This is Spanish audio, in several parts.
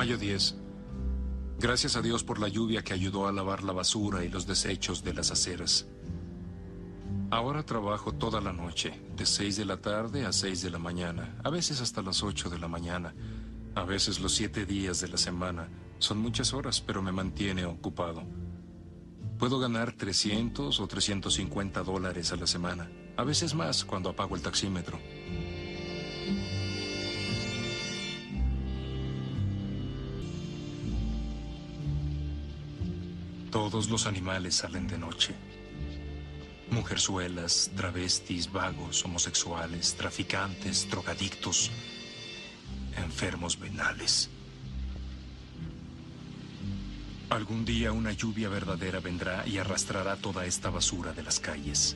Mayo 10. Gracias a Dios por la lluvia que ayudó a lavar la basura y los desechos de las aceras. Ahora trabajo toda la noche, de 6 de la tarde a 6 de la mañana, a veces hasta las 8 de la mañana, a veces los 7 días de la semana. Son muchas horas, pero me mantiene ocupado. Puedo ganar 300 o 350 dólares a la semana, a veces más cuando apago el taxímetro. Todos los animales salen de noche. Mujerzuelas, travestis, vagos, homosexuales, traficantes, drogadictos, enfermos venales. Algún día una lluvia verdadera vendrá y arrastrará toda esta basura de las calles.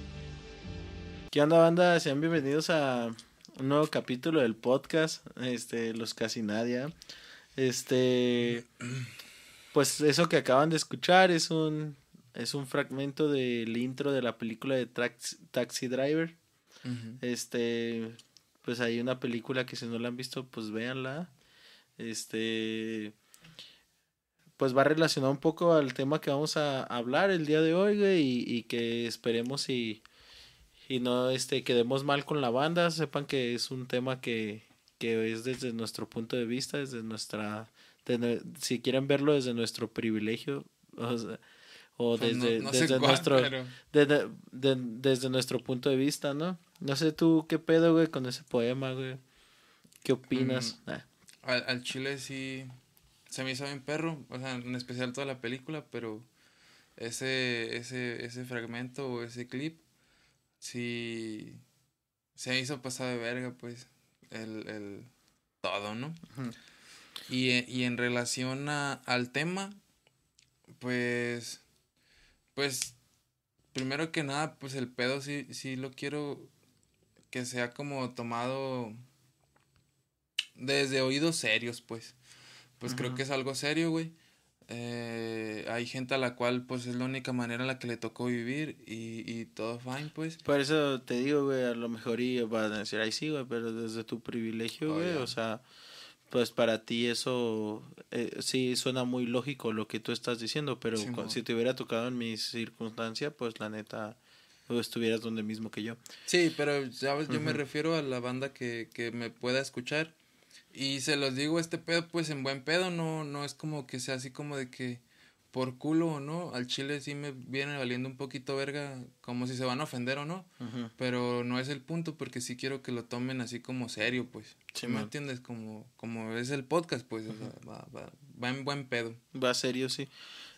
¿Qué onda, banda? Sean bienvenidos a un nuevo capítulo del podcast, este, Los Casi Nadia. Este, pues eso que acaban de escuchar es un es un fragmento del intro de la película de Taxi, Driver. Este, pues hay una película que si no la han visto, pues véanla. Este, pues va relacionado un poco al tema que vamos a hablar el día de hoy, y, que esperemos y, y no este, quedemos mal con la banda. Sepan que es un tema que, que es desde nuestro punto de vista, desde nuestra, si quieren verlo desde nuestro privilegio, o sea, o pues desde, desde nuestro desde, nuestro punto de vista, ¿no? No sé tú qué pedo, güey, con ese poema, güey. ¿Qué opinas? Mm, ah. al, chile sí se me hizo bien perro, o sea, en especial toda la película, pero ese ese ese fragmento o ese clip sí se hizo pasar de verga, pues el, el todo, ¿no? Y, y en relación a, al tema, pues pues, primero que nada, pues el pedo sí, sí lo quiero que sea como tomado desde oídos serios, pues. Pues creo que es algo serio, güey. Eh, hay gente a la cual pues es la única manera en la que le tocó vivir y, y todo fine, pues. Por eso te digo, güey, a lo mejor y van a decir, ay sí, güey, pero desde tu privilegio, oh, güey, o sea, pues para ti eso eh, sí suena muy lógico lo que tú estás diciendo, pero si te hubiera tocado en mi circunstancia, pues la neta estuvieras donde mismo que yo. Sí, pero sabes, yo me refiero a la banda que, que me pueda escuchar. Y se los digo este pedo pues en buen pedo, no no es como que sea así como de que por culo o no, al chile sí me viene valiendo un poquito verga, como si se van a ofender o no, pero no es el punto porque sí quiero que lo tomen así como serio, pues. Sí, ¿Me entiendes? Como, como es el podcast, pues, va, va, va en buen pedo. Va serio, sí.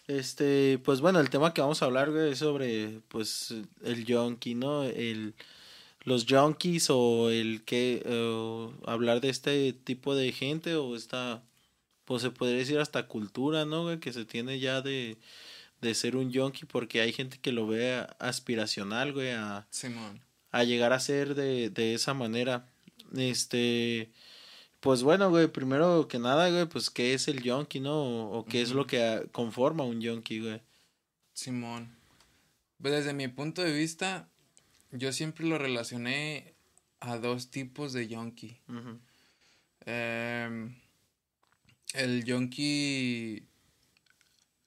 Este, pues bueno, el tema que vamos a hablar, güey, es sobre, pues, el junkie, ¿no? El, los junkies o el que, hablar de este tipo de gente o esta pues se podría decir hasta cultura, ¿no? Güey? Que se tiene ya de, de ser un yonki porque hay gente que lo ve aspiracional, güey, a, a llegar a ser de, de esa manera. Este, pues bueno, güey, primero que nada, güey, pues qué es el yonki, ¿no? O, qué es lo que conforma un yonki, güey. Simón. Pues desde mi punto de vista, yo siempre lo relacioné a dos tipos de yonki. eh, el yonki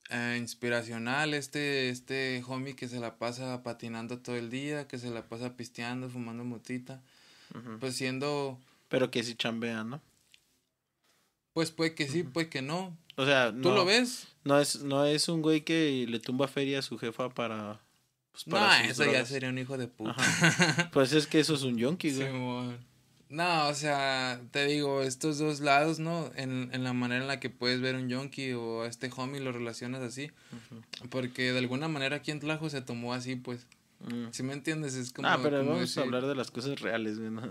eh, inspiracional, este, este homie que se la pasa patinando todo el día, que se la pasa pisteando, fumando motita, pues siendo... Pero que sí chambea, ¿no? Pues puede que sí, puede que no. O sea, ¿tú lo ves? No es, no es un güey que le tumba feria a su jefa para... Pues, para no, eso ya sería un hijo de puta. pues es que eso es un yonki, güey. No, o sea, te digo, estos dos lados, ¿no? En, en la manera en la que puedes ver un yonki o a este homie lo relacionas así. Porque de alguna manera aquí en Tlajo se tomó así, pues. Mm. Si me entiendes, es como. Ah, pero vamos a hablar de las cosas reales, ¿no?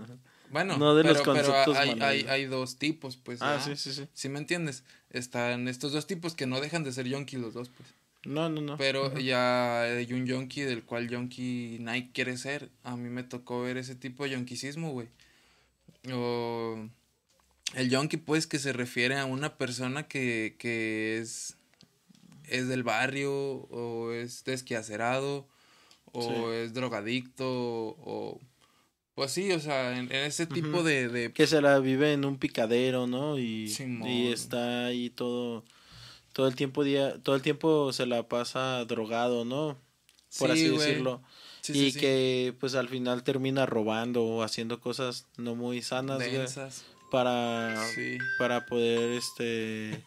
Bueno, no de los conceptos hay, hay, hay, dos tipos, pues. Ah, sí, sí, sí. Si me entiendes, están estos dos tipos que no dejan de ser yonki los dos, pues. No, no, no. Pero ya hay un yonki del cual yonki Nike quiere ser. A mí me tocó ver ese tipo de yonkismo, güey o el yonki, pues, que se refiere a una persona que, que es, es del barrio, o es desquiacerado, o es drogadicto, o Pues sí, o sea, en, en ese tipo de, de... Que se la vive en un picadero, ¿no? Y, y está ahí todo todo el tiempo día todo el tiempo se la pasa drogado, ¿no? Por así decirlo. Y que pues al final termina robando o haciendo cosas no muy sanas para para poder este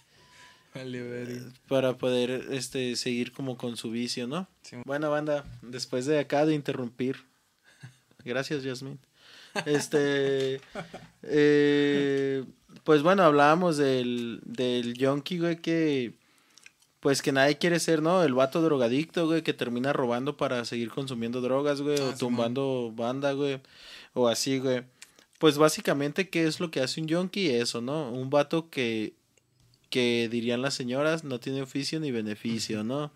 para poder este seguir como con su vicio, ¿no? Bueno, banda, después de acá de interrumpir. Gracias, Yasmin. Este eh, pues bueno, hablábamos del del yonki, güey, que pues que nadie quiere ser, ¿no? El vato drogadicto, güey, que termina robando para seguir consumiendo drogas, güey, o ah, tumbando banda, güey, o así, güey. Pues básicamente, ¿qué es lo que hace un yonki? Eso, ¿no? Un vato que, que dirían las señoras, no tiene oficio ni beneficio, ¿no?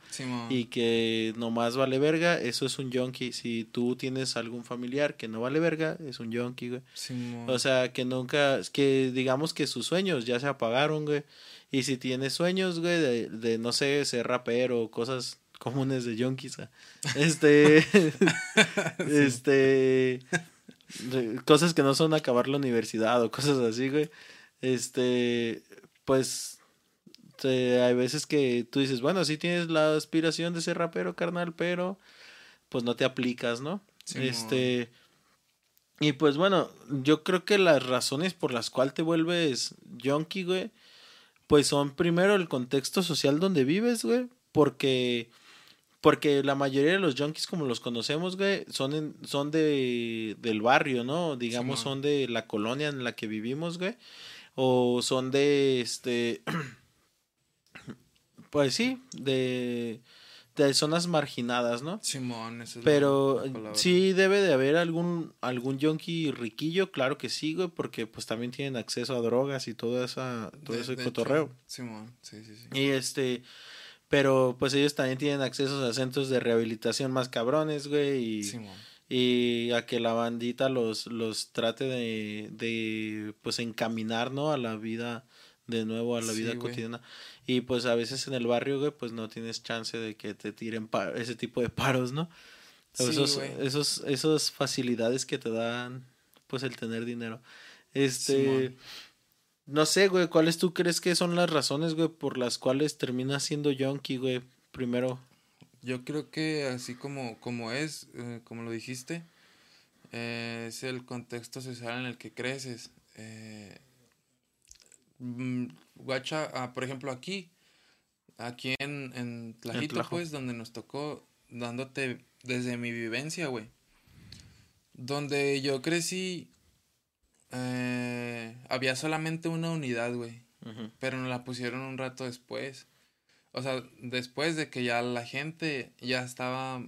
y que nomás vale verga, eso es un yonki. Si tú tienes algún familiar que no vale verga, es un yonki, güey. o sea, que nunca, que digamos que sus sueños ya se apagaron, güey. Y si tienes sueños, güey, de, de no sé, ser rapero o cosas comunes de yonkis, este, este, cosas que no son acabar la universidad o cosas así, güey, este, pues, hay veces que tú dices, bueno, sí tienes la aspiración de ser rapero, carnal, pero, pues no te aplicas, ¿no? este, y pues bueno, yo creo que las razones por las cuales te vuelves yonki, güey, pues son primero el contexto social donde vives, güey, porque porque la mayoría de los junkies como los conocemos, güey, son son de del barrio, ¿no? Digamos son de la colonia en la que vivimos, güey, o son de este pues sí, de de zonas marginadas, ¿no? Simón, eso es Pero sí debe de haber algún algún yonki riquillo, claro que sí, güey, porque pues también tienen acceso a drogas y todo esa todo ese cotorreo. Simón, sí, sí, sí. Y este pero pues ellos también tienen acceso a centros de rehabilitación más cabrones, güey, y Simón. y a que la bandita los los trate de de pues encaminar, ¿no? a la vida de nuevo a la vida cotidiana. Y pues a veces en el barrio, güey, pues no tienes chance de que te tiren ese tipo de paros, ¿no? esos, esos, esos facilidades que te dan, pues el tener dinero. Este, no sé, güey, ¿cuáles tú crees que son las razones, güey, por las cuales terminas siendo yonki, güey, primero? Yo creo que así como, como es, eh, como lo dijiste, eh, es el contexto social en el que creces. Eh, guacha, ah, por ejemplo, aquí, aquí en, en Tlajito, pues, donde nos tocó, dándote desde mi vivencia, güey. Donde yo crecí, eh, había solamente una unidad, güey. Pero nos la pusieron un rato después. O sea, después de que ya la gente ya estaba,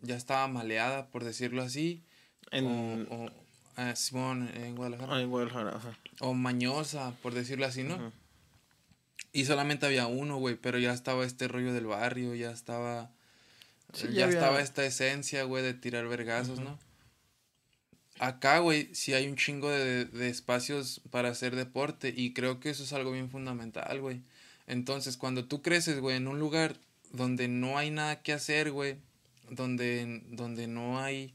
ya estaba maleada, por decirlo así. En... Ah, Simón, en Guadalajara. Ah, en Guadalajara, O mañosa, por decirlo así, ¿no? Y solamente había uno, güey, pero ya estaba este rollo del barrio, ya estaba... ya, estaba esta esencia, güey, de tirar vergazos, ¿no? Acá, güey, sí hay un chingo de, de espacios para hacer deporte y creo que eso es algo bien fundamental, güey. Entonces, cuando tú creces, güey, en un lugar donde no hay nada que hacer, güey, donde, donde no hay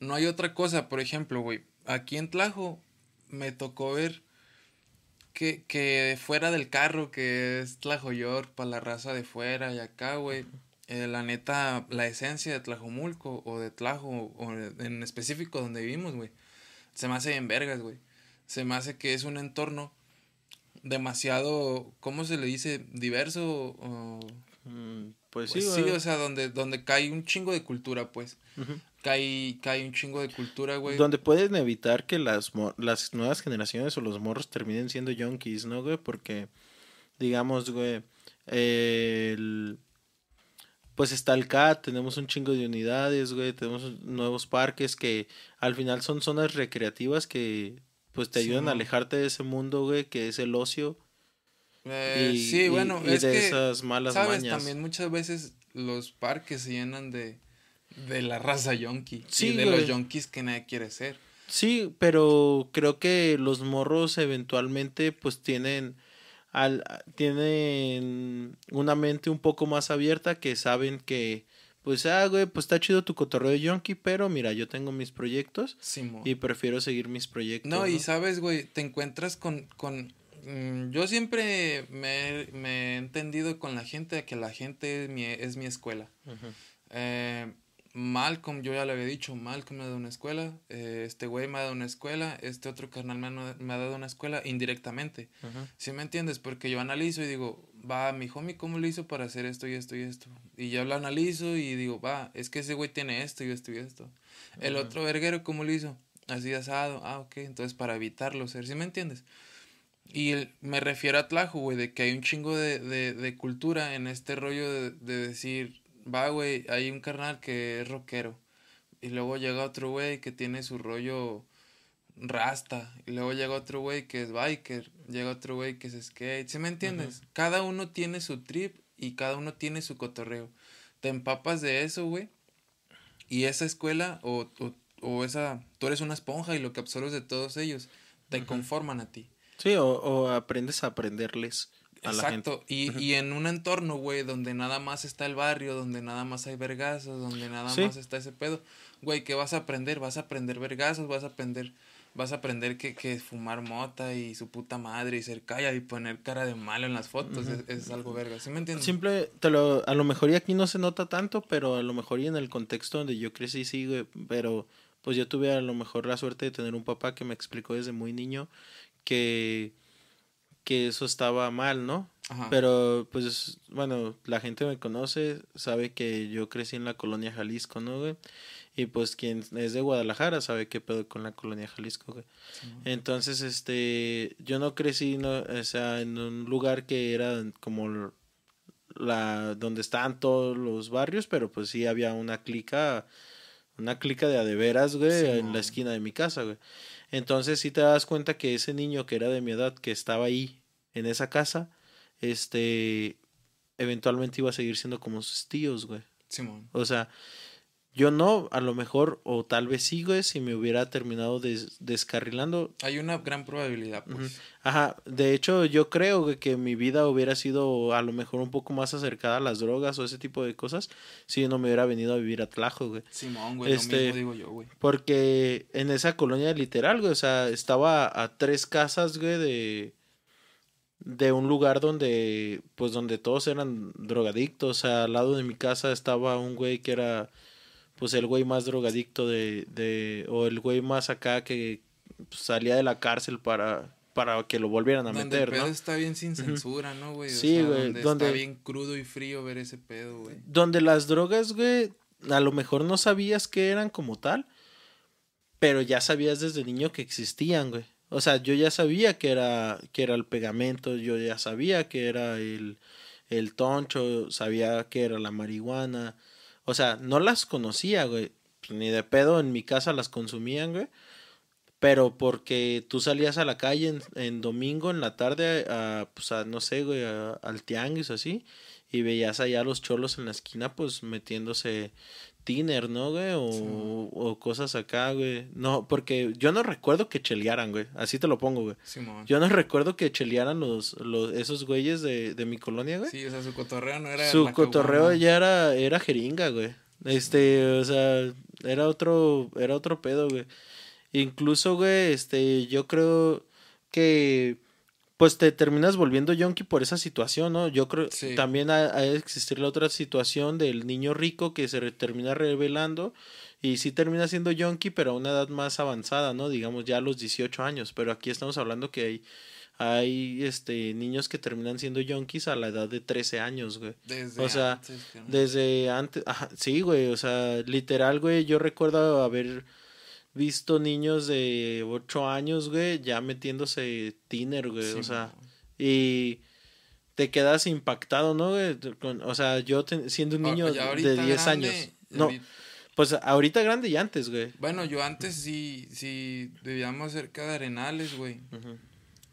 no hay otra cosa, por ejemplo, güey, aquí en Tlajo me tocó ver que, que fuera del carro, que es Tlajo York, para la raza de fuera y acá, güey, eh, la neta, la esencia de Tlajomulco o de Tlajo, o en específico donde vivimos, güey, se me hace bien vergas, güey. Se me hace que es un entorno demasiado, ¿cómo se le dice? Diverso o... Mm, pues, pues, sí, sí, o sea, donde, donde cae un chingo de cultura, pues cae, cae un chingo de cultura, güey. Donde pueden evitar que las, las nuevas generaciones o los morros terminen siendo yonkis, ¿no, güey? Porque, digamos, güey, el... Pues está el CAT, tenemos un chingo de unidades, güey, tenemos nuevos parques que al final son zonas recreativas que pues te ayudan a alejarte de ese mundo, güey, que es el ocio. Eh, sí, bueno, es de esas malas ¿sabes? También muchas veces los parques se llenan de de la raza yonki. Sí, y de los yonkis que nadie quiere ser. Sí, pero creo que los morros eventualmente pues tienen al tienen una mente un poco más abierta que saben que pues, ah, güey, pues está chido tu cotorreo de yonki, pero mira, yo tengo mis proyectos Simón. y prefiero seguir mis proyectos. No, y sabes, güey, te encuentras con... con mm, yo siempre me, me he entendido con la gente que la gente es mi, es mi escuela. Eh, Malcolm, yo ya le había dicho, Malcolm me ha dado una escuela, eh, este güey me ha dado una escuela, este otro carnal me ha, me ha dado una escuela indirectamente. Ujú. ¿Sí me entiendes? Porque yo analizo y digo, va, mi homie, ¿cómo lo hizo para hacer esto y esto y esto? Y yo lo analizo y digo, va, es que ese güey tiene esto y esto y esto. El otro verguero, ¿cómo lo hizo? Así asado, ah, ok, entonces para evitarlo ser, ¿sí me entiendes? Y el- me refiero a Tlajo, güey, de que hay un chingo de, de, de cultura en este rollo de, de decir, va, güey, hay un carnal que es rockero. Y luego llega otro güey que tiene su rollo rasta. Y luego llega otro güey que es biker. Llega otro güey que es skate. ¿Sí me entiendes? Cada uno tiene su trip y cada uno tiene su cotorreo. Te empapas de eso, güey. Y esa escuela o, o, o esa... Tú eres una esponja y lo que absorbes de todos ellos te conforman a ti. Sí, o, o aprendes a aprenderles a la gente. Exacto. Y, y en un entorno, güey, donde nada más está el barrio, donde nada más hay vergazos, donde nada Sí. más está ese pedo. Güey, ¿qué vas a aprender? Vas a aprender vergazos, vas a aprender, vas a aprender que, que fumar mota y su puta madre y ser calla y poner cara de malo en las fotos es, es algo verga. ¿Sí me entiendes? Simple, te lo, a lo mejor y aquí no se nota tanto, pero a lo mejor y en el contexto donde yo crecí sí, güey, pero pues yo tuve a lo mejor la suerte de tener un papá que me explicó desde muy niño que, que eso estaba mal, ¿no? Ajá. Pero pues bueno, la gente me conoce, sabe que yo crecí en la colonia Jalisco, ¿no, güey? Y pues quien es de Guadalajara sabe qué pedo con la colonia Jalisco, güey. Entonces, este, yo no crecí, no, o sea, en un lugar que era como la donde estaban todos los barrios, pero pues sí había una clica, una clica de adeveras, güey, en la esquina de mi casa, güey. Entonces sí te das cuenta que ese niño que era de mi edad, que estaba ahí, en esa casa, este, eventualmente iba a seguir siendo como sus tíos, güey. Simón. O sea, yo no, a lo mejor, o tal vez sí, güey, si me hubiera terminado des- descarrilando. Hay una gran probabilidad, pues. Ajá, de hecho, yo creo güey, que mi vida hubiera sido a lo mejor un poco más acercada a las drogas o ese tipo de cosas si no me hubiera venido a vivir a Tlajo, güey. Simón, güey, Este- lo mismo digo yo, güey. Porque en esa colonia literal, güey, o sea, estaba a tres casas, güey, de de un lugar donde pues donde todos eran drogadictos, o sea, al lado de mi casa estaba un güey que era pues el güey más drogadicto de de o el güey más acá que pues, salía de la cárcel para para que lo volvieran a Donde meter, el pedo ¿no? está bien sin censura, ¿no, güey? O Sí, sea, güey, Donde, donde- está bien crudo y frío ver ese pedo, güey. donde las drogas, güey, a lo mejor no sabías que eran como tal, pero ya sabías desde niño que existían, güey. O sea, yo ya sabía que era, que era el pegamento, yo ya sabía que era el, el toncho, sabía que era la marihuana. O sea, no las conocía, güey. Pues, Ni de pedo en mi casa las consumían, güey. Pero porque tú salías a la calle en, en domingo en la tarde a, pues a, no sé, güey, al tianguis o así. Y veías allá a los cholos en la esquina, pues metiéndose tiner, ¿no, güey? O, o cosas acá, güey. No, porque yo no recuerdo que chelearan, güey. Así te lo pongo, güey. Yo no recuerdo que chelearan los, los, esos güeyes de, de mi colonia, güey. Sí, o sea, su cotorreo no era. Su cotorreo ya era, era jeringa, güey. Este, o sea, era otro, era otro pedo, güey. Incluso, güey, este, yo creo que pues te terminas volviendo yonki por esa situación, ¿no? Yo creo Sí. también ha, ha de existir la otra situación del niño rico que se re- termina revelando y sí termina siendo yonki, pero a una edad más avanzada, ¿no? Digamos ya a los 18 años, pero aquí estamos hablando que hay hay este niños que terminan siendo yonkis a la edad de 13 años, güey. Desde o sea, antes. Desde antes, ajá, sí, güey, o sea, literal, güey, yo recuerdo haber visto niños de 8 años, güey, ya metiéndose tiner, güey, o sea, y te quedas impactado, ¿no, güey? Con- O sea, yo ten- siendo un Ah, niño de 10 grande, años. No, ahorita- pues ahorita grande y antes, güey. Bueno, yo antes sí, sí vivíamos cerca de Arenales, güey.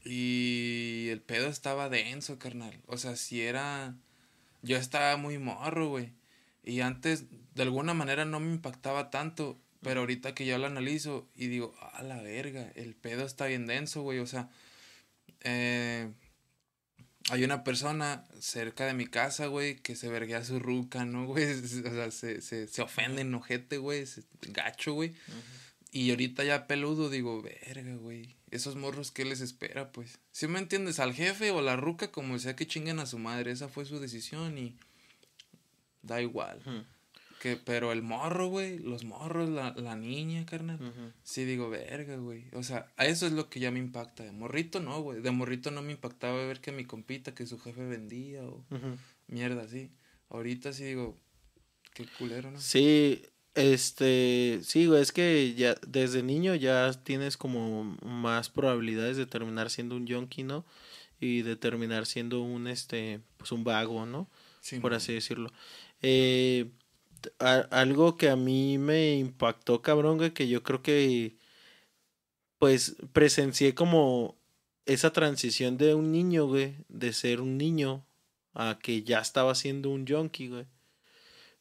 Y el pedo estaba denso, carnal. O sea, si era. Yo estaba muy morro, güey. Y antes, de alguna manera, no me impactaba tanto. Pero ahorita que yo lo analizo y digo, a la verga, el pedo está bien denso, güey. O sea, eh, hay una persona cerca de mi casa, güey, que se verguea su ruca, ¿no, güey? O sea, se, se, se ofende en ojete, güey, gacho, güey. Y ahorita ya peludo digo, verga, güey. Esos morros, ¿qué les espera, pues? Si me entiendes, al jefe o la ruca, como sea que chinguen a su madre, esa fue su decisión y da igual. Que, pero el morro, güey, los morros, la, la niña, carnal. Sí digo, verga, güey. O sea, a eso es lo que ya me impacta. De morrito no, güey. De morrito no me impactaba ver que mi compita, que su jefe vendía o mierda así. Ahorita sí digo, qué culero, ¿no? Sí, este, sí, güey, es que ya desde niño ya tienes como más probabilidades de terminar siendo un yonki, ¿no? Y de terminar siendo un, este, pues un vago, ¿no? Sí, Por así decirlo. Eh, algo que a mí me impactó, cabrón, güey, que yo creo que pues presencié como esa transición de un niño, güey, de ser un niño a que ya estaba siendo un junkie, güey.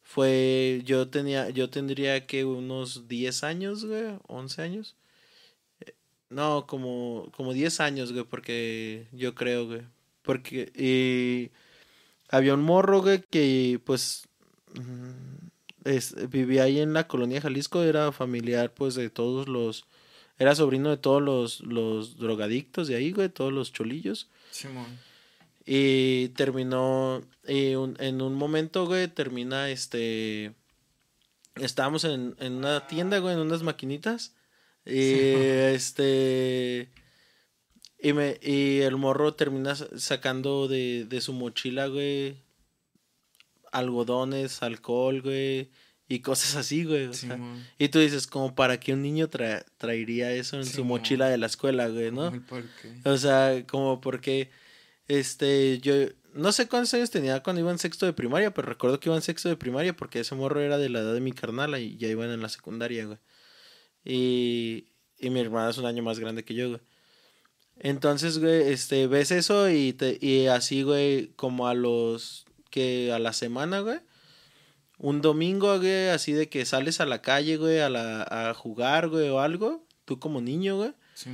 Fue, yo tenía, yo tendría que unos 10 años, güey, 11 años. Eh, no, como, como 10 años, güey, porque yo creo, güey. Porque y había un morro, güey, que pues mm, vivía ahí en la colonia Jalisco, era familiar pues de todos los, era sobrino de todos los, los drogadictos de ahí, güey, todos los cholillos. Simón. Y terminó, y en un momento, güey, termina este, estábamos en, en una tienda, güey, en unas maquinitas. Y este, y, me, y el morro termina sacando de, de su mochila, güey, algodones, alcohol, güey, y cosas así, güey. y tú dices, como para que un niño traería eso en su mochila de la escuela, güey, ¿no? O sea, como porque, este, yo, no sé cuántos años tenía cuando iba en sexto de primaria, pero recuerdo que iba en sexto de primaria porque ese morro era de la edad de mi carnal y ya iban en la secundaria, güey. Y, y mi hermana es un año más grande que yo, güey. Entonces, güey, este, ves eso y, te, y así, güey, como a los que a la semana, güey. Un domingo, güey, así de que sales a la calle, güey, a, la, a jugar, güey, o algo. Tú como niño, güey. Sí,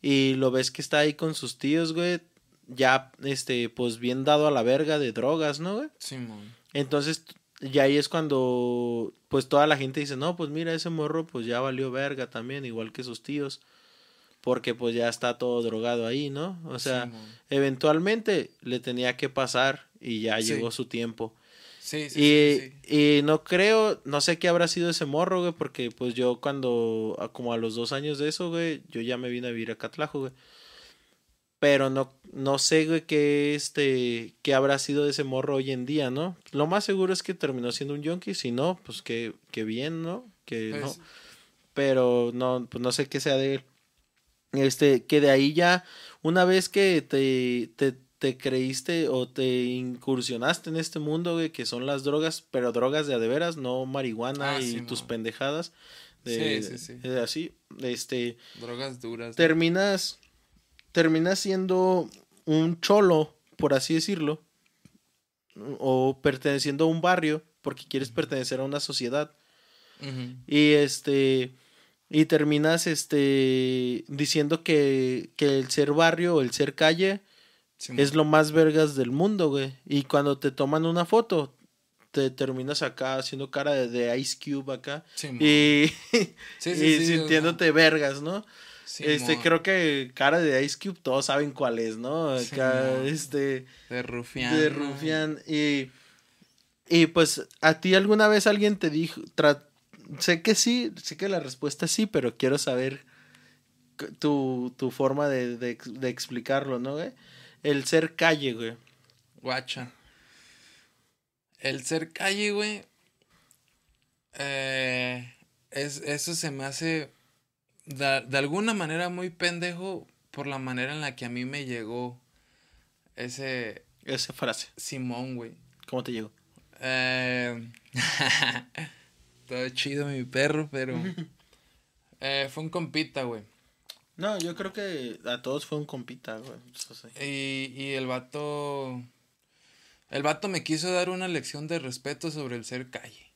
y lo ves que está ahí con sus tíos, güey. Ya, este, pues bien dado a la verga de drogas, ¿no, güey? Sí, Entonces, ya ahí es cuando, pues toda la gente dice, no, pues mira, ese morro, pues ya valió verga también, igual que sus tíos porque pues ya está todo drogado ahí, ¿no? O sea, eventualmente le tenía que pasar y ya llegó su tiempo. Sí, sí, y, sí, y no creo, no sé qué habrá sido ese morro, güey, porque pues yo cuando, como a los dos años de eso, güey, yo ya me vine a vivir a Catlajo, güey. Pero no, no sé, güey, qué, este, qué habrá sido de ese morro hoy en día, ¿no? Lo más seguro es que terminó siendo un junkie, si no, pues que, que bien, ¿no? Que no. Pues Pero no, pues no sé qué sea de él. Este, que de ahí ya, una vez que te, te, te creíste o te incursionaste en este mundo, güey, que son las drogas, pero drogas de a de veras, no marihuana ah, y tus pendejadas. De, sí, sí, sí. así, este. Drogas duras. Terminas, terminas siendo un cholo, por así decirlo, o perteneciendo a un barrio, porque quieres pertenecer a una sociedad. Y este y terminas este diciendo que, que el ser barrio o el ser calle es lo más vergas del mundo, güey. Y cuando te toman una foto, te terminas acá haciendo cara de, Ice Cube acá. y, y sintiéndote vergas, ¿no? este, creo que cara de Ice Cube todos saben cuál es, ¿no? Acá, este. De rufián. De rufián. Y. Y pues, ¿a ti alguna vez alguien te dijo, sé que sí, sé que la respuesta es sí, pero quiero saber tu, tu forma de, de, de, explicarlo, ¿no, güey? El ser calle, güey. Guacha. El ser calle, güey. Eh, es, eso se me hace de, de, alguna manera muy pendejo por la manera en la que a mí me llegó ese... Esa frase. Simón, güey. ¿Cómo te llegó? Eh... todo chido mi perro, pero eh, fue un compita, güey. No, yo creo que a todos fue un compita, güey. Y, y el vato... El vato me quiso dar una lección de respeto sobre el ser calle.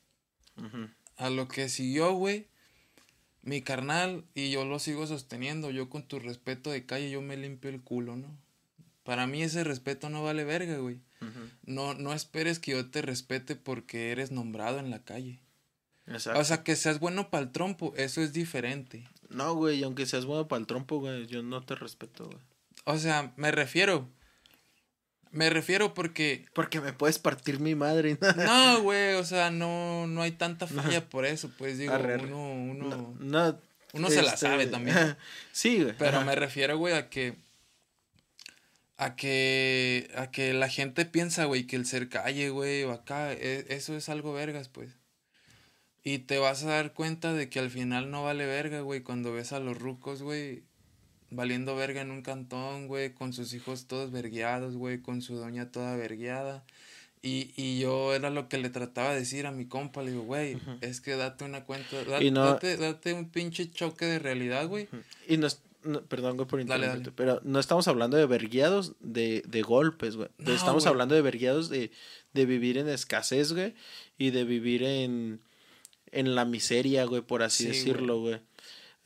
A lo que siguió, güey, mi carnal, y yo lo sigo sosteniendo, yo con tu respeto de calle, yo me limpio el culo, ¿no? Para mí ese respeto no vale verga, güey. No, no esperes que yo te respete porque eres nombrado en la calle. Exacto. O sea, que seas bueno para el trompo, eso es diferente. no, güey, aunque seas bueno para el trompo, güey, yo no te respeto, güey. O sea, me refiero. Me refiero porque. Porque me puedes partir mi madre. No, güey, o sea, no, no hay tanta falla por eso, pues digo, Arre, arre. uno, uno, No, uno se la este, sabe también. sí, güey. Pero ajá. me refiero, güey, a que. A que. A que la gente piensa, güey, que el ser calle, güey, o acá, e- eso es algo vergas, pues. Y te vas a dar cuenta de que al final no vale verga, güey, cuando ves a los rucos, güey, valiendo verga en un cantón, güey, con sus hijos todos vergueados, güey, con su doña toda vergueada. Y, y yo era lo que le trataba de decir a mi compa, le digo, güey, es que date una cuenta, da- Y no- date, date un pinche choque de realidad, güey. Y no, es- no- perdón, güey, por Dale, interrumpirte, dale. pero no estamos hablando de verguiados de, de golpes, güey. No, estamos güey. hablando de verguiados de, de vivir en escasez, güey, y de vivir en, en la miseria, güey, por así Sí, decirlo, güey.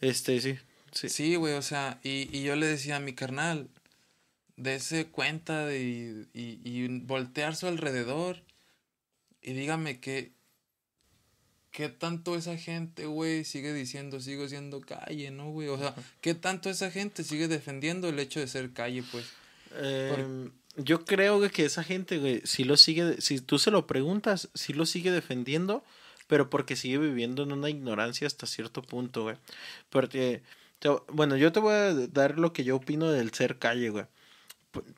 Este, sí, sí. Sí, güey, o sea, y, y yo le decía a mi carnal, dése cuenta de, y, y voltear su alrededor y dígame que, qué tanto esa gente, güey, sigue diciendo, sigo siendo calle, ¿no, güey? O sea, qué tanto esa gente sigue defendiendo el hecho de ser calle, pues. Em, yo creo que esa gente, güey, si lo sigue, si tú se lo preguntas, sí lo sigue defendiendo, pero porque sigue viviendo en una ignorancia hasta cierto punto, güey. Porque, bueno, yo te voy a dar lo que yo opino del ser calle, güey.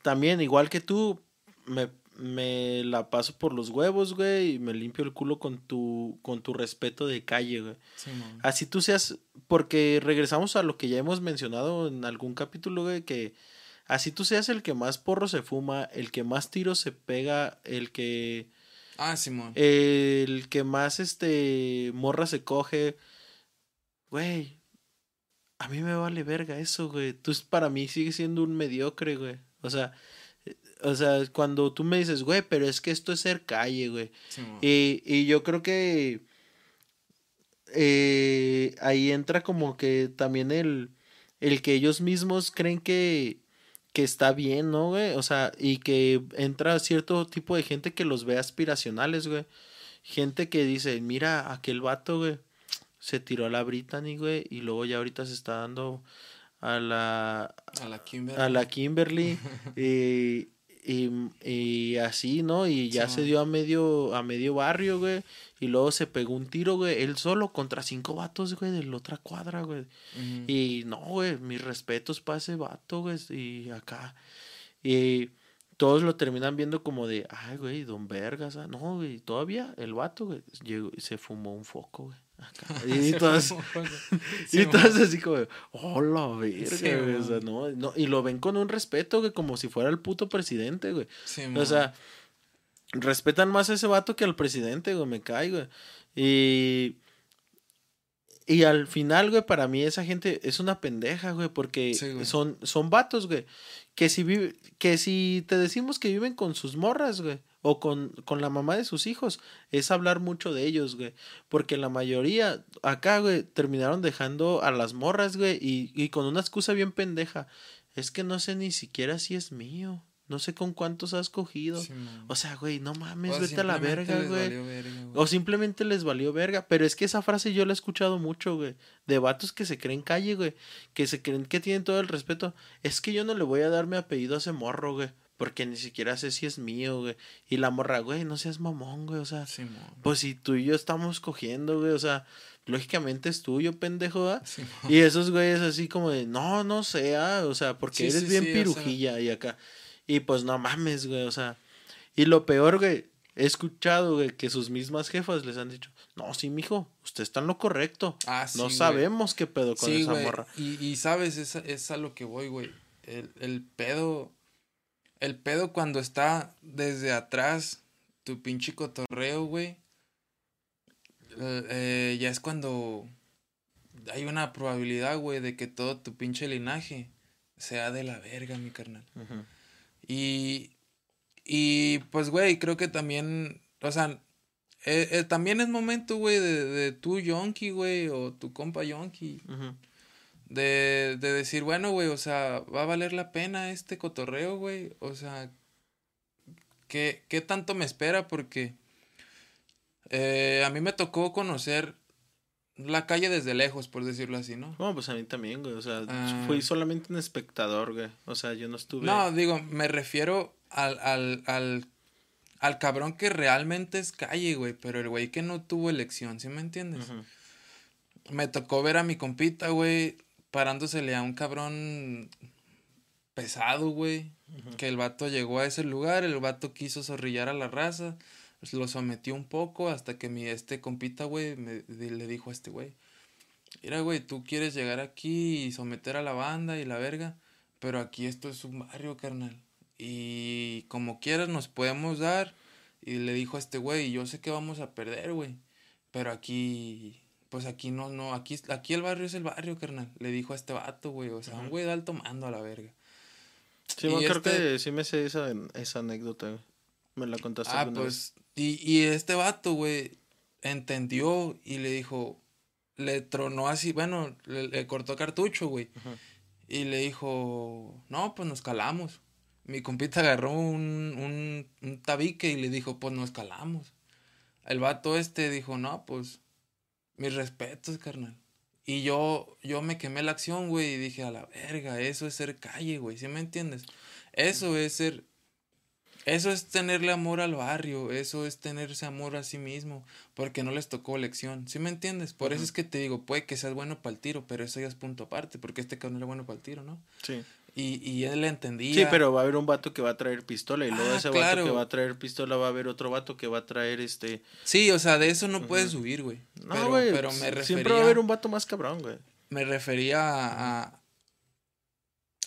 También, igual que tú, me, me la paso por los huevos, güey, y me limpio el culo con tu, con tu respeto de calle, güey. Simón. Así tú seas, porque regresamos a lo que ya hemos mencionado en algún capítulo, güey, que así tú seas el que más porro se fuma, el que más tiros se pega, el que Ah, Simón. el que más este morra se coge, güey. A mí me vale verga eso, güey. Tú es- para mí sigue siendo un mediocre, güey. O sea, o sea, cuando tú me dices, güey, pero es que esto es ser calle, güey. Simón. Y, y yo creo que eh, ahí entra como que también el, el que ellos mismos creen que, que está bien, ¿no, güey? O sea, y que entra cierto tipo de gente que los ve aspiracionales, güey. Gente que dice, mira, aquel vato, güey, se tiró a la Brittany, güey, y luego ya ahorita se está dando a la, A la Kimber. a la Kimberly y, y, y así, ¿no? Y ya Sí, se dio a medio, a medio barrio, güey. Y luego se pegó un tiro, güey, él solo contra cinco vatos, güey, de la otra cuadra, güey. Y no, güey, mis respetos para ese vato, güey. Y acá. Y todos lo terminan viendo como de, ay, güey, don Vergas. ah". No, güey, todavía el vato, güey, llegó y se fumó un foco, güey. Acá. Y todos, y todos así como, de, oh, verga, Sí, güey. O sea, man. no, no, y lo ven con un respeto, güey, como si fuera el puto presidente, güey. Simón. O sea, respetan más a ese vato que al presidente, güey, me cae, güey. Y. Y al final, güey, para mí esa gente es una pendeja, güey, porque Sí, güey. son, son vatos, güey. Que si, vive, que si te decimos que viven con sus morras, güey, o con, con la mamá de sus hijos, es hablar mucho de ellos, güey. Porque la mayoría acá, güey, terminaron dejando a las morras, güey, y, y con una excusa bien pendeja. Es que no sé ni siquiera si es mío. No sé con cuántos has cogido. O sea, güey, no mames, O vete a la verga, les güey. valió verga, güey. O simplemente les valió verga. Pero es que esa frase yo la he escuchado mucho, güey. De vatos que se creen calle, güey. Que se creen que tienen todo el respeto. Es que yo no le voy a dar mi apellido a ese morro, güey. Porque ni siquiera sé si es mío, güey. Y la morra, güey, no seas mamón, güey. O sea, pues si tú y yo estamos cogiendo, güey. O sea, lógicamente es tuyo, pendejo. Y esos güeyes así como de, no, no sea, o sea, porque eres bien sí, o sea. pirujilla y acá. Y pues no mames, güey, o sea. Y lo peor, güey, he escuchado, güey, que sus mismas jefas les han dicho, no, sí, mijo, usted está en lo correcto. Ah, sí, no güey. sabemos qué pedo con Sí, esa güey. morra. Y, y sabes, es, a- es a lo que voy, güey. El, el pedo. El pedo cuando está desde atrás tu pinche cotorreo, güey. eh, eh, ya es cuando hay una probabilidad, güey, de que todo tu pinche linaje sea de la verga, mi carnal. Ujú. Y, y pues, güey, creo que también, o sea, eh, eh, también es momento, güey, de, de tu yonki, güey, o tu compa yonki. De, de decir, bueno, güey, o sea, va a valer la pena este cotorreo, güey. O sea, ¿qué, qué tanto me espera? Porque eh, a mí me tocó conocer la calle desde lejos, por decirlo así, ¿no? No, pues a mí también, güey. O sea, Ah. fui solamente un espectador, güey. O sea, yo no estuve. No, digo, me refiero al, al, al, al cabrón que realmente es calle, güey, pero el güey que no tuvo elección, ¿sí me entiendes? Me tocó ver a mi compita, güey, parándosele a un cabrón pesado, güey. Que el vato llegó a ese lugar, el vato quiso zorrillar a la raza, lo sometió un poco hasta que mi este compita, güey, me, le dijo a este güey, mira, güey, tú quieres llegar aquí y someter a la banda y la verga, pero aquí esto es un barrio, carnal. Y como quieras nos podemos dar. Y le dijo a este güey, yo sé que vamos a perder, güey. Pero aquí, pues aquí no, no, aquí, aquí el barrio es el barrio, carnal. Le dijo a este vato, güey. O sea, un güey de alto mando a la verga. Sí, Y bueno, creo este- que sí me sé esa, esa anécdota, güey. Me la contaste Ah, vez. pues, y, y este vato, güey, entendió y le dijo, le tronó así, bueno, le, le cortó cartucho, güey. Ajá. Y le dijo, no, pues nos calamos. Mi compita agarró un, un, un tabique y le dijo, pues nos calamos. El vato este dijo, no, pues, mis respetos, carnal. Y yo, yo me quemé la acción, güey, y dije, a la verga, eso es ser calle, güey, ¿sí me entiendes? Eso es ser, eso es tenerle amor al barrio, eso es tenerse amor a sí mismo, porque no les tocó elección, ¿sí me entiendes? Por eso es que te digo, puede que seas bueno para el tiro, pero eso ya es punto aparte, porque este cabrón era bueno para el tiro, ¿no? Sí. Y, y él le entendía. Sí, pero va a haber un vato que va a traer pistola y luego Ah, ese claro. vato que va a traer pistola va a haber otro vato que va a traer este... Sí, o sea, de eso no puedes subir, güey. No, güey, pero me refería, siempre va a haber un vato más cabrón, güey. me refería a, a,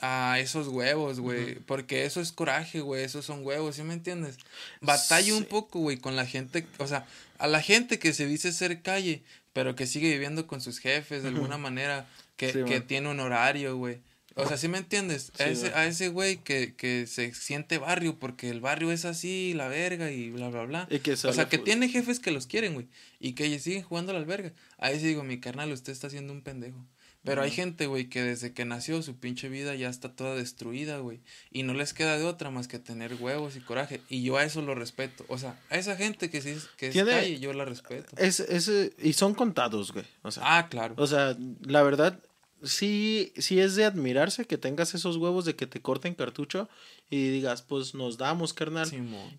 a esos huevos, güey. Porque eso es coraje, güey. Esos son huevos, ¿sí me entiendes? Batallo un poco, güey, con la gente, o sea, a la gente que se dice ser calle, pero que sigue viviendo con sus jefes de alguna manera, que, Sí, que tiene un horario, güey. O sea, ¿sí me entiendes? a, ese, a ese güey que, que se siente barrio porque el barrio es así, la verga y bla, bla, bla. Y que O sea, que tiene jefes que los quieren, güey. Y que siguen jugando a la alberga. Ahí sí digo, mi carnal, usted está haciendo un pendejo. Pero hay gente, güey, que desde que nació su pinche vida ya está toda destruida, güey. Y no les queda de otra más que tener huevos y coraje. Y yo a eso lo respeto. O sea, a esa gente que sí que Tiene- calle, yo la respeto. Es, es, y son contados, güey. O sea, Ah, claro. o sea, la verdad, sí, sí es de admirarse que tengas esos huevos de que te corten cartucho y digas, pues nos damos, carnal.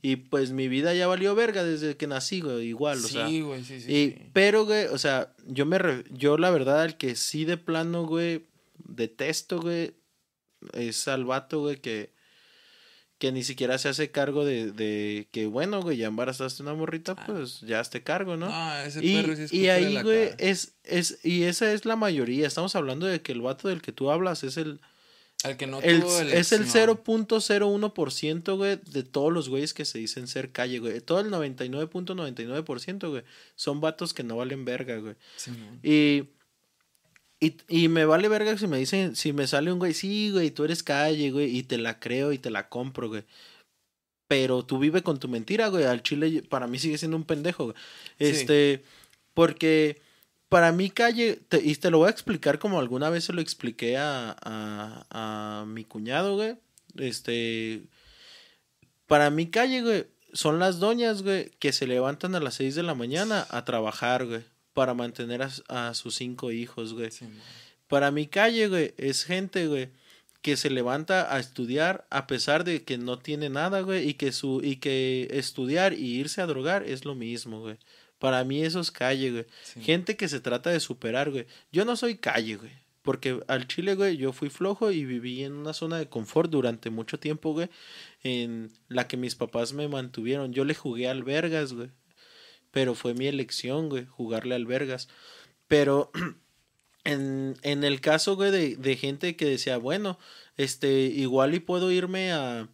Y pues mi vida ya valió verga desde que nací, güey, igual, o sea. Sí, güey, sí, sí. y, sí. Pero, güey, o sea, yo me, re- yo la verdad, al que sí de plano, güey, detesto, güey, es al vato, güey, que, que ni siquiera se hace cargo de, de que, bueno, güey, ya embarazaste una morrita, Ah. pues ya hazte cargo, ¿no? Ah, ese Y, perro sí y escúpele en ahí, la güey, cara. es, es, y esa es la mayoría. Estamos hablando de que el vato del que tú hablas es el, Al que no el tuvo es el elección. 0.01%, güey, de todos los güeyes que se dicen ser calle, güey. Todo el 99.99%, güey, son vatos que no valen verga, güey. Simón. Y, y, y me vale verga si me dicen, si me sale un güey, sí, güey, tú eres calle, güey, y te la creo y te la compro, güey. Pero tú vive con tu mentira, güey. Al chile, para mí sigue siendo un pendejo, güey. Sí. Este, porque para mí calle, te- y te lo voy a explicar como alguna vez se lo expliqué a, a, a mi cuñado, güey. Este, para mí calle, güey, son las doñas, güey, que se levantan a las 6 de la mañana a trabajar, güey, para mantener a, sus cinco hijos, güey. Para mi calle, güey, es gente, güey, que se levanta a estudiar a pesar de que no tiene nada, güey, y que su y que estudiar y irse a drogar es lo mismo, güey. Para mí eso es calle, güey. Sí. Gente que se trata de superar, güey. Yo no soy calle, güey. Porque al chile, güey, yo fui flojo y viví en una zona de confort durante mucho tiempo, güey. En la que mis papás me mantuvieron. Yo le jugué al Vergas, güey. Pero fue mi elección, güey, jugarle al Vergas. Pero en, en el caso, güey, de, de gente que decía, bueno, este, igual y puedo irme a,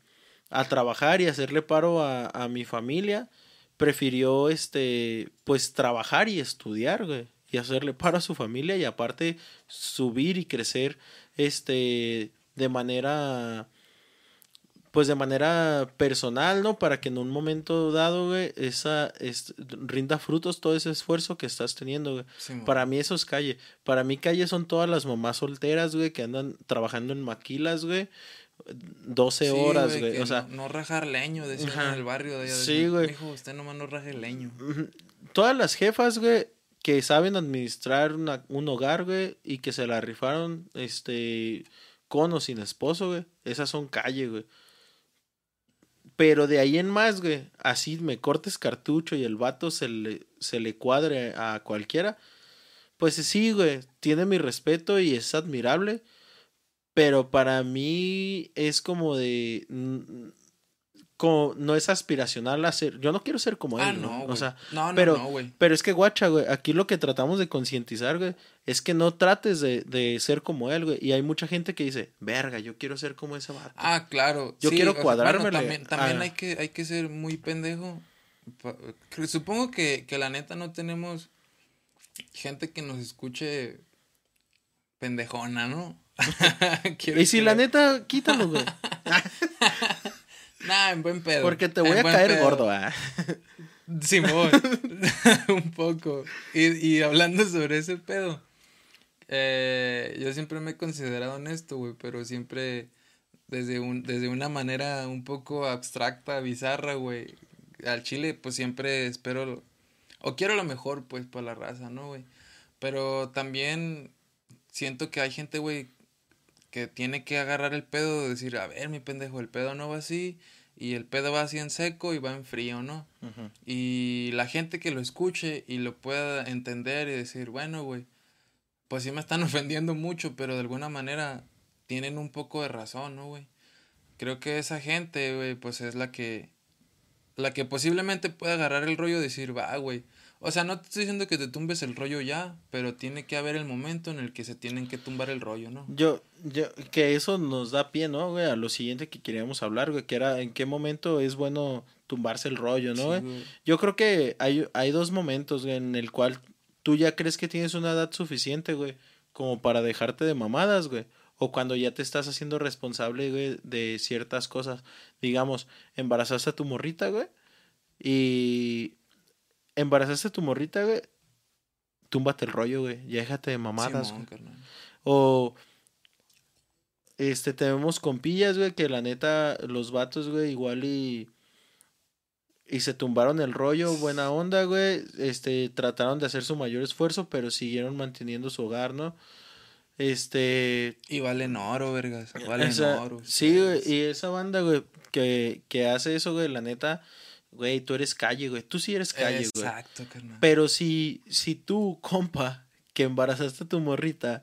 a trabajar y hacerle paro a, a mi familia, prefirió, este, pues trabajar y estudiar, güey, y hacerle paro a su familia y aparte subir y crecer, este, de manera pues de manera personal, ¿no? Para que en un momento dado, güey, esa es, rinda frutos todo ese esfuerzo que estás teniendo, güey. Para mí eso es calle. Para mí calle son todas las mamás solteras, güey, que andan trabajando en maquilas, güey. 12 Sí, horas, güey, O sea, no, no rajar leño, decían Ajá. en el barrio de allá. Sí, decían, güey. Mijo, usted nomás no raje leño. Todas las jefas, güey, que saben administrar una- un hogar, güey, y que se la rifaron, este, con o sin esposo, güey. Esas son calle, güey. Pero de ahí en más, güey, así me cortes cartucho y el vato se le, se le cuadre a cualquiera. Pues sí, güey, tiene mi respeto y es admirable. Pero para mí es como de... como, no es aspiracional a ser... Yo no quiero ser como Ah, él, ¿no? no, o güey. sea, no, no, pero- no, güey. pero es que, guacha, güey, aquí lo que tratamos de concientizar, güey, es que no trates de, de ser como él, güey. Y hay mucha gente que dice, verga, yo quiero ser como ese vato. Ah, claro. Yo quiero o sea, cuadrármele también también hay, que, hay que ser muy pendejo. Supongo que, que la neta no tenemos gente que nos escuche pendejona, ¿no? Quiero y si la neta, quítalo, güey. Nah, en buen pedo. Porque te en voy a caer pedo. gordo, ah. Simón, un poco. Y, y hablando sobre ese pedo, eh, yo siempre me he considerado honesto, güey, pero siempre desde, un, desde una manera un poco abstracta, bizarra, güey. Al chile, pues siempre espero, lo- o quiero lo mejor, pues, para la raza, ¿no, güey? Pero también siento que hay gente, güey, que tiene que agarrar el pedo de decir, a ver, mi pendejo, el pedo no va así, y el pedo va así en seco y va en frío, ¿no? Y la gente que lo escuche y lo pueda entender y decir, bueno, güey, pues sí me están ofendiendo mucho, pero de alguna manera tienen un poco de razón, ¿no, güey? Creo que esa gente, güey, pues es la que, la que posiblemente puede agarrar el rollo y decir, va, güey. O sea, no te estoy diciendo que te tumbes el rollo ya, pero tiene que haber el momento en el que se tienen que tumbar el rollo, ¿no? Yo, yo, que eso nos da pie, ¿no, güey? A lo siguiente que queríamos hablar, güey, que era en qué momento es bueno tumbarse el rollo, ¿no, Sí, güey? güey. Yo creo que hay, hay dos momentos güey, en el cual tú ya crees que tienes una edad suficiente, güey, como para dejarte de mamadas, güey. O cuando ya te estás haciendo responsable, güey, de ciertas cosas. Digamos, embarazaste a tu morrita, güey. Y embarazaste a tu morrita, güey. Túmbate el rollo, güey. Ya déjate de mamadas, güey. O este tenemos compillas, güey, que la neta los vatos, güey, igual y y se tumbaron el rollo, buena onda, güey. Este trataron de hacer su mayor esfuerzo, pero siguieron manteniendo su hogar, ¿no? Este Y valen oro, vergas. Valen esa- oro. sí, güey, y esa banda, güey, que, que hace eso, güey, la neta, güey, tú eres calle, güey. Tú sí eres calle, güey. Exacto, carnal. Pero si, si tú, compa, que embarazaste a tu morrita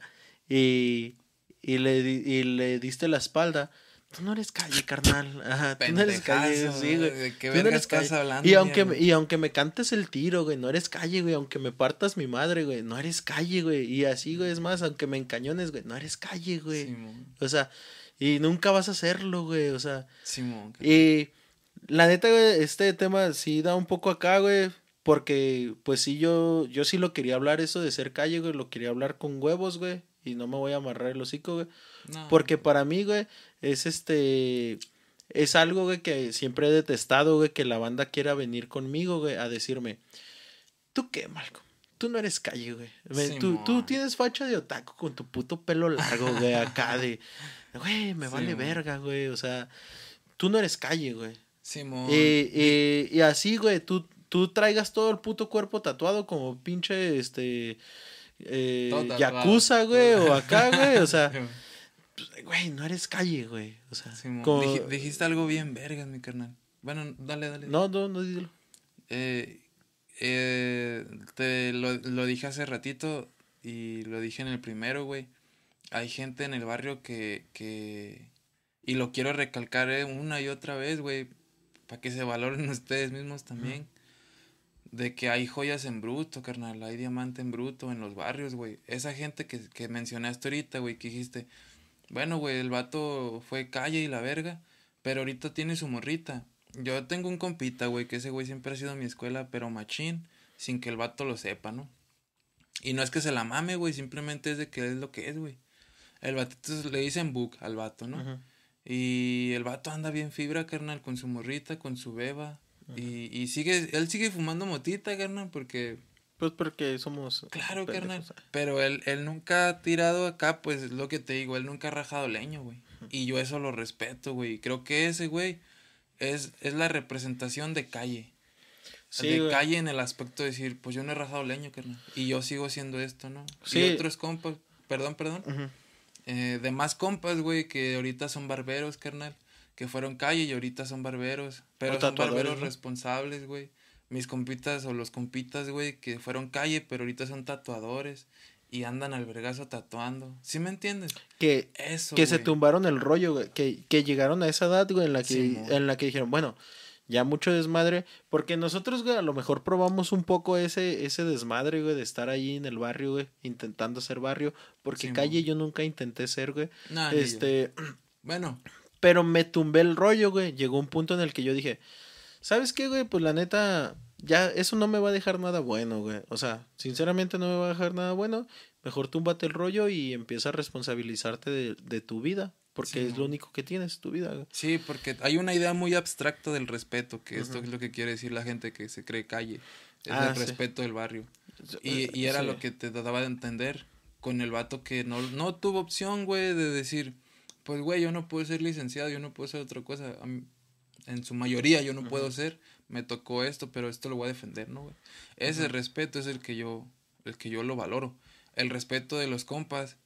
y, y, le, y le diste la espalda, tú no eres calle, carnal. Ajá, tú no eres calle, sí, güey. ¿De qué Tú no eres estás calle. hablando? Y aunque, me, y aunque me cantes el tiro, güey, no eres calle, güey. Aunque me partas mi madre, güey, no eres calle, güey. Y así, güey, es más, aunque me encañones, güey, no eres calle, güey. Simón, O sea, y nunca vas a hacerlo, güey. O sea, Simón. carnal. y la neta, güey, este tema sí da un poco acá, güey. Porque, pues sí, yo, yo sí lo quería hablar, eso de ser calle, güey. Lo quería hablar con huevos, güey. Y no me voy a amarrar el hocico, güey. No, Porque para mí, güey, es este. Es algo, güey, que siempre he detestado, güey, que la banda quiera venir conmigo, güey, a decirme: ¿Tú qué, Malcolm? Tú no eres calle, güey. Tú, tú tienes facha de otaku con tu puto pelo largo, güey, acá de. Güey, me vale Simón. verga, güey. O sea, tú no eres calle, güey. Simón. Y, así, güey, tú, tú traigas todo el puto cuerpo tatuado como pinche, este, eh, yakuza, güey, o acá, güey, o sea, pues, güey, no eres calle, güey, o sea, Simón. como- Dij- dijiste algo bien vergas, mi carnal. Bueno, dale, dale. no, no, no, dígelo. Eh, eh, te lo, lo dije hace ratito y lo dije en el primero, güey. Hay gente en el barrio que, que... Y lo quiero recalcar eh, una y otra vez, güey. Para que se valoren ustedes mismos también. De que hay joyas en bruto, carnal. Hay diamante en bruto en los barrios, güey. Esa gente que, que mencionaste ahorita, güey, que dijiste... Bueno, güey, el vato fue calle y la verga. Pero ahorita tiene su morrita. Yo tengo un compita, güey, que ese güey siempre ha sido mi escuela, pero machín, sin que el vato lo sepa, ¿no? Y no es que se la mame, güey, simplemente es de que es lo que es, güey. El batito le dicen book al vato, ¿no? Ujú. Y el vato anda bien fibra, carnal, con su morrita, con su beba. Y, y sigue, él sigue fumando motita, carnal, porque Pues porque somos. Claro, pendejos. carnal. Pero él, él nunca ha tirado acá, pues es lo que te digo, él nunca ha rajado leño, güey. Y yo eso lo respeto, güey. Creo que ese, güey, es, es la representación de calle. Sí, de güey. calle en el aspecto de decir, pues yo no he rajado leño, carnal. Y yo sigo haciendo esto, ¿no? Sí. Y otros compas, perdón, perdón. Ujú. Eh, demás compas, güey, que ahorita son barberos, carnal. Que fueron calle y ahorita son barberos. Pero son barberos ¿no? responsables, güey. Mis compitas o los compitas, güey, que fueron calle, pero ahorita son tatuadores. Y andan al vergazo tatuando. ¿Sí me entiendes? Que, Eso, que se tumbaron el rollo, güey. Que, que llegaron a esa edad, güey, en la que, en la que dijeron, bueno, ya mucho desmadre. Porque nosotros, güey, a lo mejor probamos un poco ese, ese desmadre, güey, de estar ahí en el barrio, güey, intentando ser barrio. Porque calle yo nunca intenté ser, güey. Nah, este. Bueno, Pero me tumbé el rollo, güey. Llegó un punto en el que yo dije, ¿sabes qué, güey? Pues la neta, ya eso no me va a dejar nada bueno, güey. O sea, sinceramente no me va a dejar nada bueno. Mejor túmbate el rollo y empieza a responsabilizarte de, de tu vida. Porque Sí, es lo único que tienes, tu vida, sí, porque hay una idea muy abstracta del respeto, que esto es lo que quiere decir la gente que se cree calle. Es Ah, el sí. respeto del barrio. Y, y era Sí. lo que te daba de entender con el vato que no, no tuvo opción, güey, de decir, pues, güey, yo no puedo ser licenciado, yo no puedo ser otra cosa. En su mayoría yo no puedo ser, me tocó esto, pero esto lo voy a defender, ¿no, güey? Ese respeto es el que yo, el que yo lo valoro. El respeto de los compas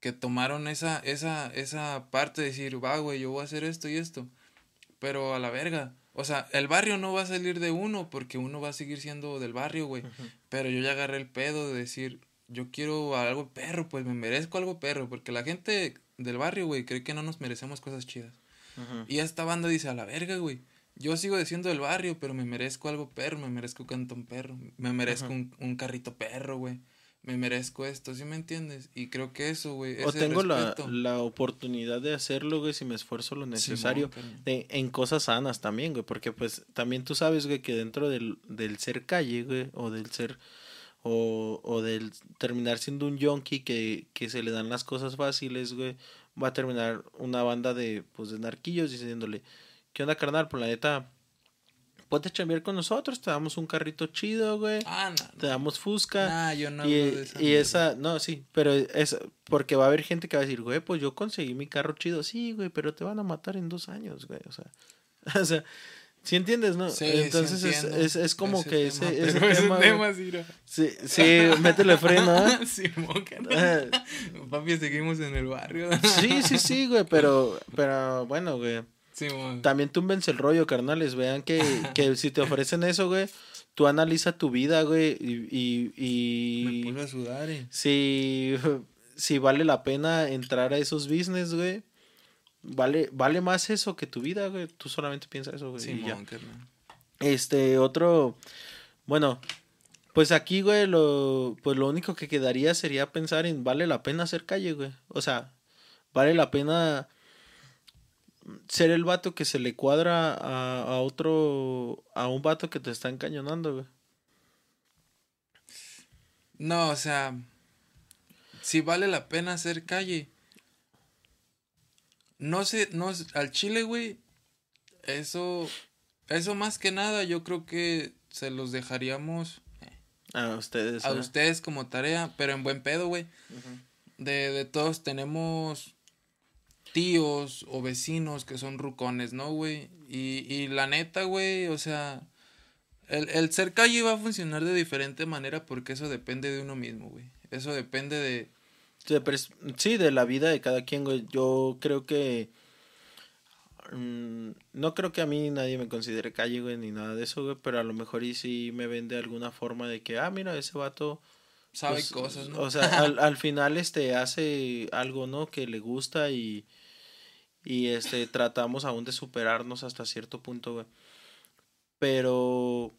que tomaron esa, esa, esa parte de decir, va, güey, yo voy a hacer esto y esto. Pero a la verga. O sea, el barrio no va a salir de uno porque uno va a seguir siendo del barrio, güey. Pero yo ya agarré el pedo de decir, yo quiero algo perro, pues me merezco algo perro. Porque la gente del barrio, güey, cree que no nos merecemos cosas chidas. Y esta banda dice, a la verga, güey. Yo sigo diciendo del barrio, pero me merezco algo perro, me merezco un cantón perro, me merezco un, un carrito perro, güey. Me merezco esto, ¿sí me entiendes? Y creo que eso, güey, O tengo la, la oportunidad de hacerlo, güey, si me esfuerzo lo necesario. De- en cosas sanas también, güey, porque pues también tú sabes, güey, que dentro del, del ser calle, güey, o del ser, o, o del terminar siendo un yonki que, que se le dan las cosas fáciles, güey, va a terminar una banda de, pues, de narquillos diciéndole, ¿qué onda, carnal? Por la neta, puedes chambear con nosotros, te damos un carrito chido, güey, Ah, no. te damos fusca. Nah, yo no y hablo de esa y esa, no, sí, pero es porque va a haber gente que va a decir, güey, pues yo conseguí mi carro chido, sí, güey, pero te van a matar en dos años, güey, o sea, o sea, ¿sí entiendes, no? Sí, sí Entonces es, es, es como ese que tema, ese, pero ese tema, tema, sí, sí, sí, métele freno. Simón, carnal. Ah, Papi, seguimos en el barrio. Sí, sí, sí, güey, pero, pero bueno, güey, También túmbense el rollo, carnales, vean que, que si te ofrecen eso, güey, tú analiza tu vida, güey, y, y, y Me a sudar, eh. si, si vale la pena entrar a esos business, güey. Vale, vale más eso que tu vida, güey. Tú solamente piensas eso, güey. y ya. Simón, carnal. Este, otro. Bueno, pues aquí, güey, lo, pues lo único que quedaría sería pensar en vale la pena hacer calle, güey. O sea, vale la pena ser el vato que se le cuadra a, a otro, a un vato que te está encañonando, güey. No, o sea, si vale la pena hacer calle. No sé, no, al chile, güey, eso, eso más que nada yo creo que se los dejaríamos A ustedes. a ¿eh? ustedes como tarea, pero en buen pedo, güey. De, de todos tenemos tíos o vecinos que son rucones, ¿no, güey? Y, y la neta, güey, o sea, el, el ser calle va a funcionar de diferente manera porque eso depende de uno mismo, güey. Eso depende de... Sí, de la vida de cada quien, güey. Yo creo que. mm, no creo que a mí nadie me considere calle, güey, ni nada de eso, güey. Pero a lo mejor y sí me ven de alguna forma de que, ah, mira, ese vato. Sabe pues, cosas, ¿no? O sea, al, al final este hace algo, ¿no? Que le gusta y. Y este, tratamos aún de superarnos hasta cierto punto, güey. Pero.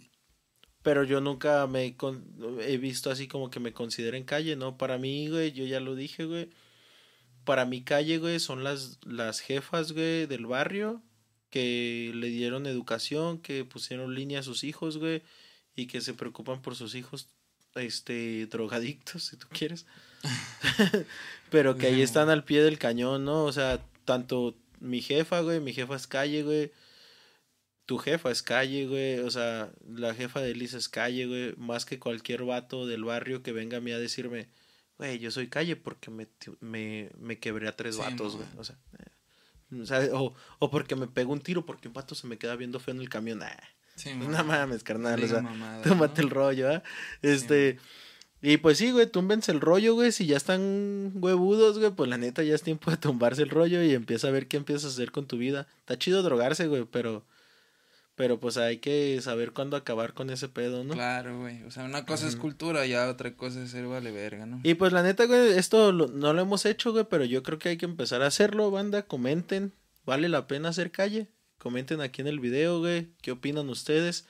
Pero yo nunca me con- he visto así como que me consideren calle, ¿no? Para mí, güey, yo ya lo dije, güey. Para mi calle, güey, son las, las jefas, güey, del barrio que le dieron educación, que pusieron línea a sus hijos, güey, y que se preocupan por sus hijos, este, drogadictos, si tú quieres. Pero que ahí están al pie del cañón, ¿no? O sea, tanto mi jefa, güey, mi jefa es calle, güey. Tu jefa es calle, güey. O sea, la jefa de Elisa es calle, güey. Más que cualquier vato del barrio que venga a mí a decirme, güey, yo soy calle porque me, me, me quebré a tres Sí, vatos, güey. O sea, eh, o, sea, o, o porque me pegó un tiro porque un vato se me queda viendo feo en el camión. Nah, Sí, no man. mames, carnal. O sea, mamada, tómate ¿no? el rollo, ¿ah? Este. Y pues sí, güey, túmbense el rollo, güey. Si ya están huevudos, güey, pues la neta ya es tiempo de tumbarse el rollo y empieza a ver qué empiezas a hacer con tu vida. Está chido drogarse, güey, pero. Pero pues hay que saber cuándo acabar con ese pedo, ¿no? Claro, güey. O sea, una cosa es cultura, ya otra cosa es ser vale verga, ¿no? Y pues la neta, güey, esto lo- no lo hemos hecho, güey, pero yo creo que hay que empezar a hacerlo, banda. Comenten, vale la pena hacer calle. Comenten aquí en el video, güey, qué opinan ustedes.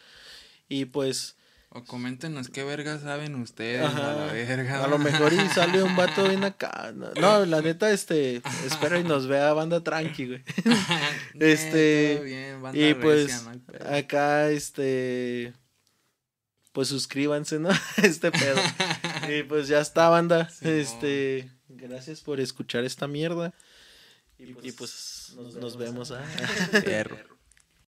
Y pues, O coméntenos qué verga saben ustedes, Ajá, a la verga. a lo mejor y sale un vato bien acá. No, no, la neta, este, espero y nos vea banda tranqui, güey. este, bien, banda Y recia, pues, no acá, este, pues suscríbanse, ¿no? Este pedo. Y pues ya está, banda. Este, gracias por escuchar esta mierda. Y pues nos, nos vemos. ¿ah? Fierro.